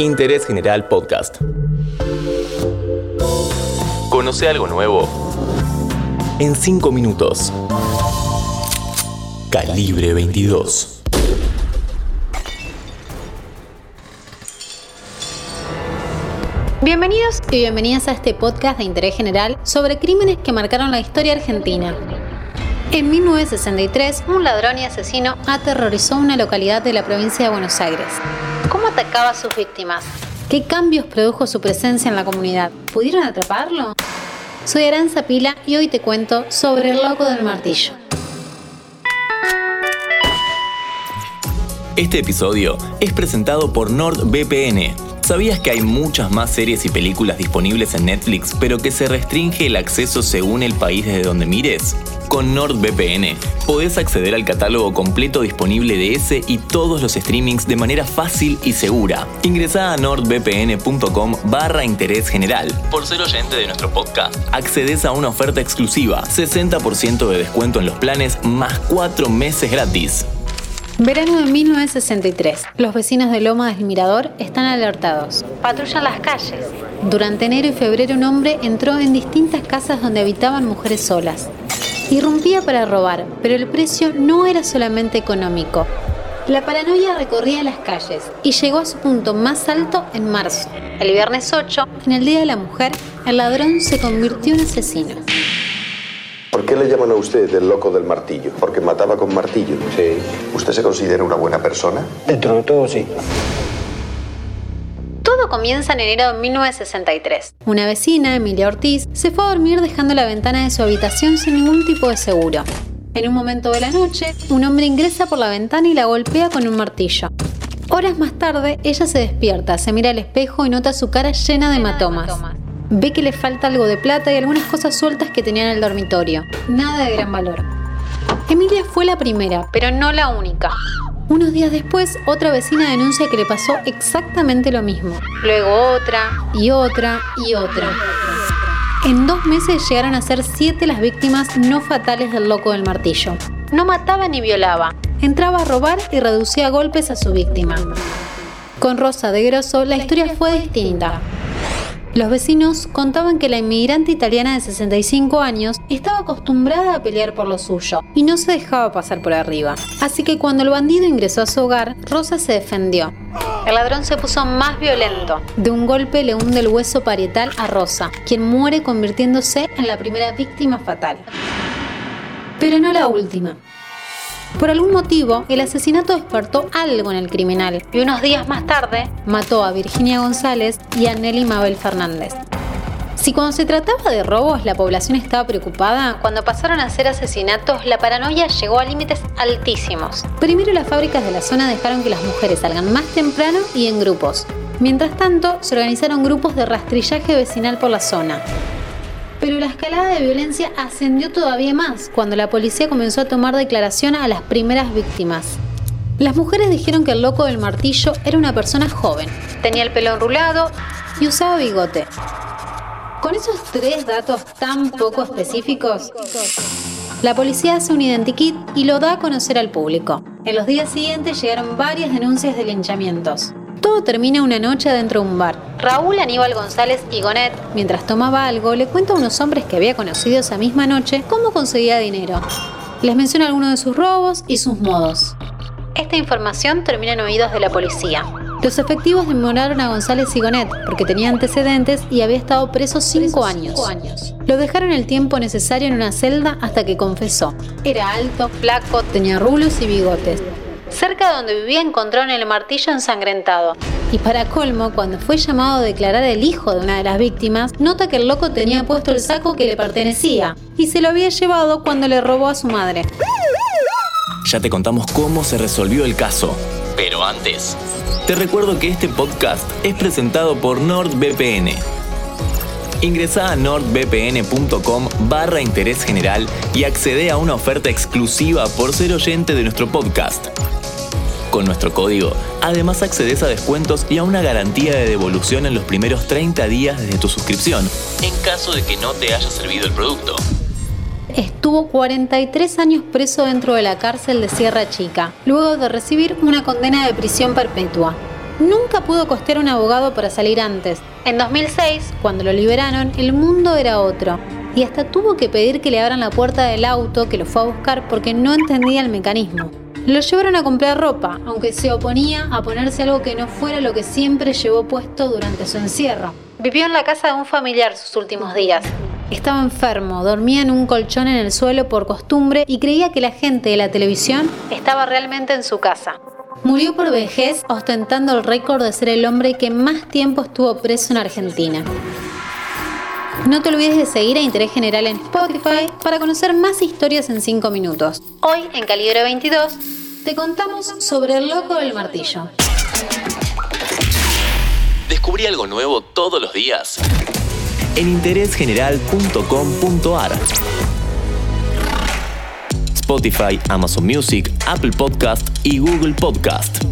Interés General Podcast. Conoce algo nuevo en 5 minutos. Calibre 22. Bienvenidos y bienvenidas a este podcast de interés general sobre crímenes que marcaron la historia argentina. En 1963, un ladrón y asesino aterrorizó una localidad de la provincia de Buenos Aires. ¿Cómo atacaba a sus víctimas? ¿Qué cambios produjo su presencia en la comunidad? ¿Pudieron atraparlo? Soy Aranza Pila y hoy te cuento sobre el loco del martillo. Este episodio es presentado por NordVPN. ¿Sabías que hay muchas más series y películas disponibles en Netflix, pero que se restringe el acceso según el país desde donde mires? Con NordVPN podés acceder al catálogo completo disponible de ese y todos los streamings de manera fácil y segura. Ingresá a nordvpn.com barra interés general. Por ser oyente de nuestro podcast, accedes a una oferta exclusiva, 60% de descuento en los planes más 4 meses gratis. Verano de 1963. Los vecinos de Loma del Mirador están alertados. Patrullan las calles. Durante enero y febrero un hombre entró en distintas casas donde habitaban mujeres solas. Irrumpía para robar, pero el precio no era solamente económico. La paranoia recorría las calles y llegó a su punto más alto en marzo. El viernes 8, en el Día de la Mujer, el ladrón se convirtió en asesino. ¿Por qué le llaman a usted el loco del martillo? ¿Porque mataba con martillo? Sí. ¿Usted se considera una buena persona? Dentro de todo, sí. Comienza en enero de 1963. Una vecina, Emilia Ortiz, se fue a dormir dejando la ventana de su habitación sin ningún tipo de seguro. En un momento de la noche, un hombre ingresa por la ventana y la golpea con un martillo. Horas más tarde, ella se despierta, se mira al espejo y nota su cara llena de hematomas. Ve que le falta algo de plata y algunas cosas sueltas que tenía en el dormitorio. Nada de gran valor. Emilia fue la primera, pero no la única. Unos días después, otra vecina denuncia que le pasó exactamente lo mismo. Luego otra, y otra, y otra. En dos meses llegaron a ser siete las víctimas no fatales del loco del martillo. No mataba ni violaba. Entraba a robar y reducía golpes a su víctima. Con Rosa de Grosso la historia fue distinta. Los vecinos contaban que la inmigrante italiana de 65 años estaba acostumbrada a pelear por lo suyo y no se dejaba pasar por arriba. Así que cuando el bandido ingresó a su hogar, Rosa se defendió. El ladrón se puso más violento. De un golpe le hunde el hueso parietal a Rosa, quien muere convirtiéndose en la primera víctima fatal. Pero no la última. Por algún motivo, el asesinato despertó algo en el criminal y unos días más tarde mató a Virginia González y a Nelly Mabel Fernández. Si cuando se trataba de robos la población estaba preocupada, cuando pasaron a ser asesinatos la paranoia llegó a límites altísimos. Primero las fábricas de la zona dejaron que las mujeres salgan más temprano y en grupos. Mientras tanto, se organizaron grupos de rastrillaje vecinal por la zona. Pero la escalada de violencia ascendió todavía más cuando la policía comenzó a tomar declaración a las primeras víctimas. Las mujeres dijeron que el loco del martillo era una persona joven, tenía el pelo enrulado y usaba bigote. Con esos tres datos tan poco específicos, la policía hace un identikit y lo da a conocer al público. En los días siguientes llegaron varias denuncias de linchamientos. Todo termina una noche dentro de un bar. Raúl Aníbal González y Gonet, mientras tomaba algo, le cuenta a unos hombres que había conocido esa misma noche cómo conseguía dinero. Les menciona algunos de sus robos y sus modos. Esta información termina en oídos de la policía. Los efectivos demoraron a González y Gonet porque tenía antecedentes y había estado preso cinco años. Lo dejaron el tiempo necesario en una celda hasta que confesó. Era alto, flaco, tenía rulos y bigotes. Cerca de donde vivía encontraron el martillo ensangrentado. Y para colmo, cuando fue llamado a declarar el hijo de una de las víctimas, nota que el loco tenía puesto el saco que le pertenecía y se lo había llevado cuando le robó a su madre. Ya te contamos cómo se resolvió el caso. Pero antes, te recuerdo que este podcast es presentado por NordVPN. Ingresa a nordvpn.com barra interés general y accede a una oferta exclusiva por ser oyente de nuestro podcast. Con nuestro código, además accedes a descuentos y a una garantía de devolución en los primeros 30 días desde tu suscripción, en caso de que no te haya servido el producto. Estuvo 43 años preso dentro de la cárcel de Sierra Chica, luego de recibir una condena de prisión perpetua. nunca pudo costear un abogado para salir antes. En 2006, cuando lo liberaron, el mundo era otro. Y hasta tuvo que pedir que le abran la puerta del auto que lo fue a buscar porque no entendía el mecanismo. Lo llevaron a comprar ropa, aunque se oponía a ponerse algo que no fuera lo que siempre llevó puesto durante su encierro. Vivió en la casa de un familiar sus últimos días. Estaba enfermo, dormía en un colchón en el suelo por costumbre y creía que la gente de la televisión estaba realmente en su casa. Murió por vejez ostentando el récord de ser el hombre que más tiempo estuvo preso en Argentina. No te olvides de seguir a Interés General en Spotify para conocer más historias en 5 minutos. Hoy, en Calibre 22, te contamos sobre el loco del martillo. Descubrí algo nuevo todos los días en interésgeneral.com.ar. Spotify, Amazon Music, Apple Podcast y Google Podcast.